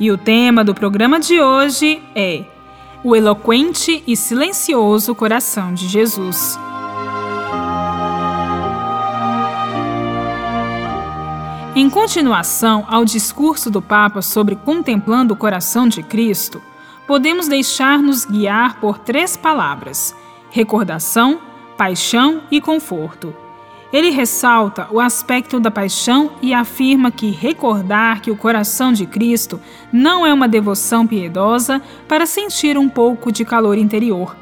E o tema do programa de hoje é O Eloquente e Silencioso Coração de Jesus. Em continuação ao discurso do Papa sobre contemplando o coração de Cristo, podemos deixar-nos guiar por três palavras: recordação, paixão e conforto. Ele ressalta o aspecto da paixão e afirma que recordar que o coração de Cristo não é uma devoção piedosa para sentir um pouco de calor interior.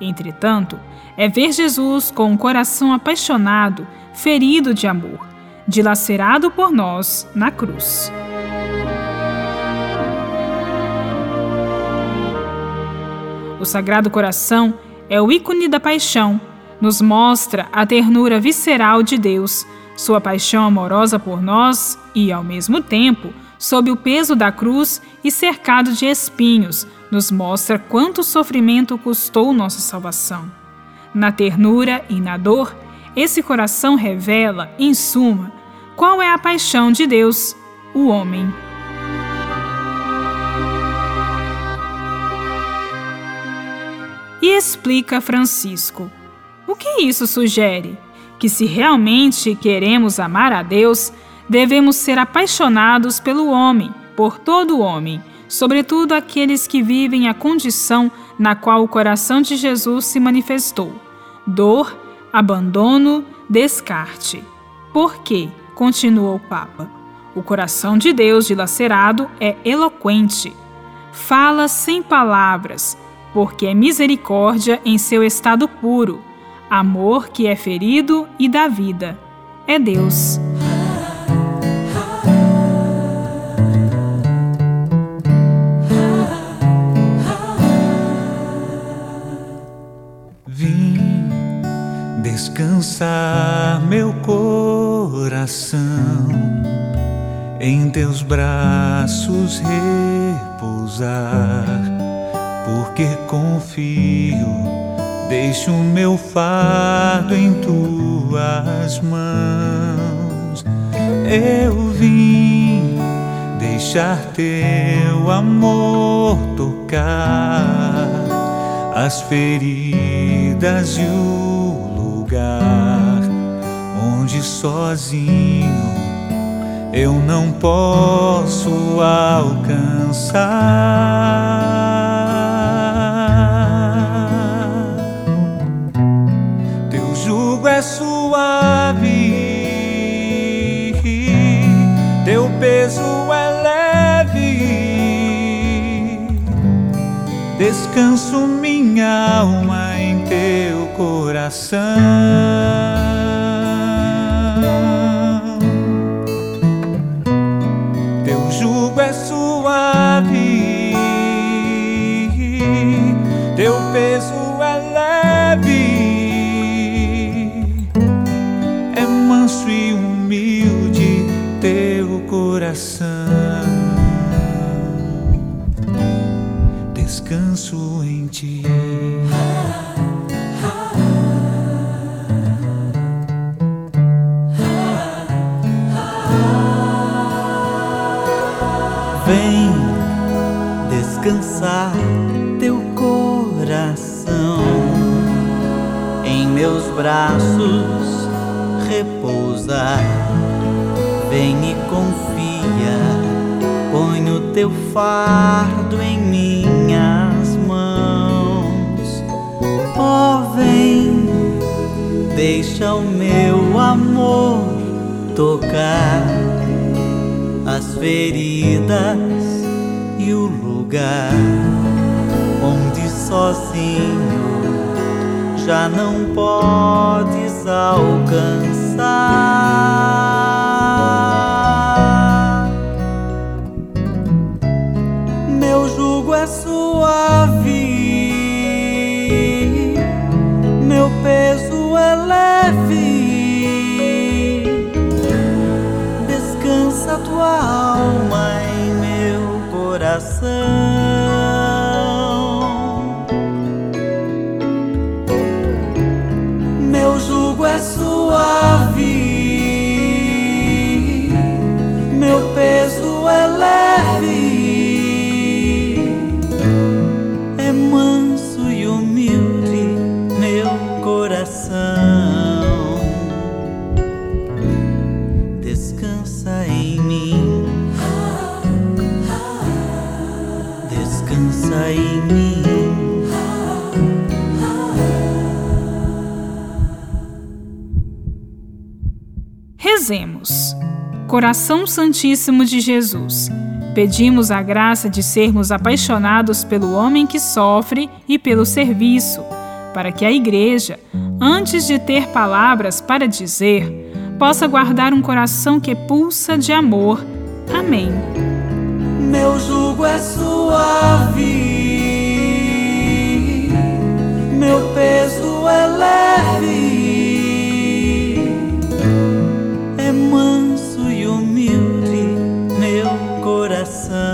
Entretanto, é ver Jesus com um coração apaixonado, ferido de amor, dilacerado por nós na cruz. O Sagrado Coração é o ícone da paixão nos mostra a ternura visceral de Deus, sua paixão amorosa por nós e, ao mesmo tempo, sob o peso da cruz e cercado de espinhos, nos mostra quanto sofrimento custou nossa salvação. Na ternura e na dor, esse coração revela, em suma, qual é a paixão de Deus, o homem. E explica Francisco. O que isso sugere? Que se realmente queremos amar a Deus, devemos ser apaixonados pelo homem, por todo homem, sobretudo aqueles que vivem a condição na qual o coração de Jesus se manifestou: dor, abandono, descarte. Por quê? continuou o Papa. O coração de Deus dilacerado é eloquente. Fala sem palavras, porque é misericórdia em seu estado puro amor que é ferido e dá vida. É Deus. Vim descansar meu coração em teus braços repousar, porque confio Deixo o meu fardo em tuas mãos. Eu vim deixar teu amor tocar as feridas e o lugar onde sozinho eu não posso alcançar. Descanso minha alma em teu coração. Teu jugo é suave, teu peso é leve, é manso e humilde teu coração. Descanso em ti. Vem descansar teu coração em meus braços repousar. Vem e confia, teu fardo em minhas mãos. Oh, vem, deixa o meu amor tocar as feridas e o lugar onde sozinho já não podes alcançar. Tua alma em meu coração. Em mim. Descansa em mim. Rezemos. Coração Santíssimo de Jesus, pedimos a graça de sermos apaixonados pelo homem que sofre e pelo serviço, para que a Igreja, antes de ter palavras para dizer, possa guardar um coração que pulsa de amor. Amém. Meu jugo é suave, meu peso é leve. É manso e humilde meu coração.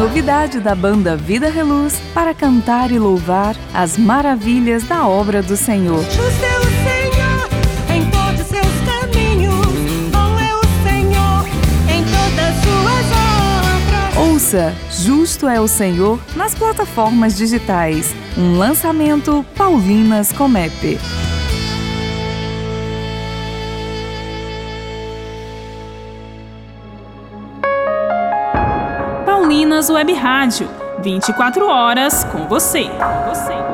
Novidade da banda Vida Reluz para cantar e louvar as maravilhas da obra do Senhor. Ouça Justo é o Senhor nas plataformas digitais. Um lançamento Paulinas Comep. Paulinas Web Rádio, 24 horas com você. Com você.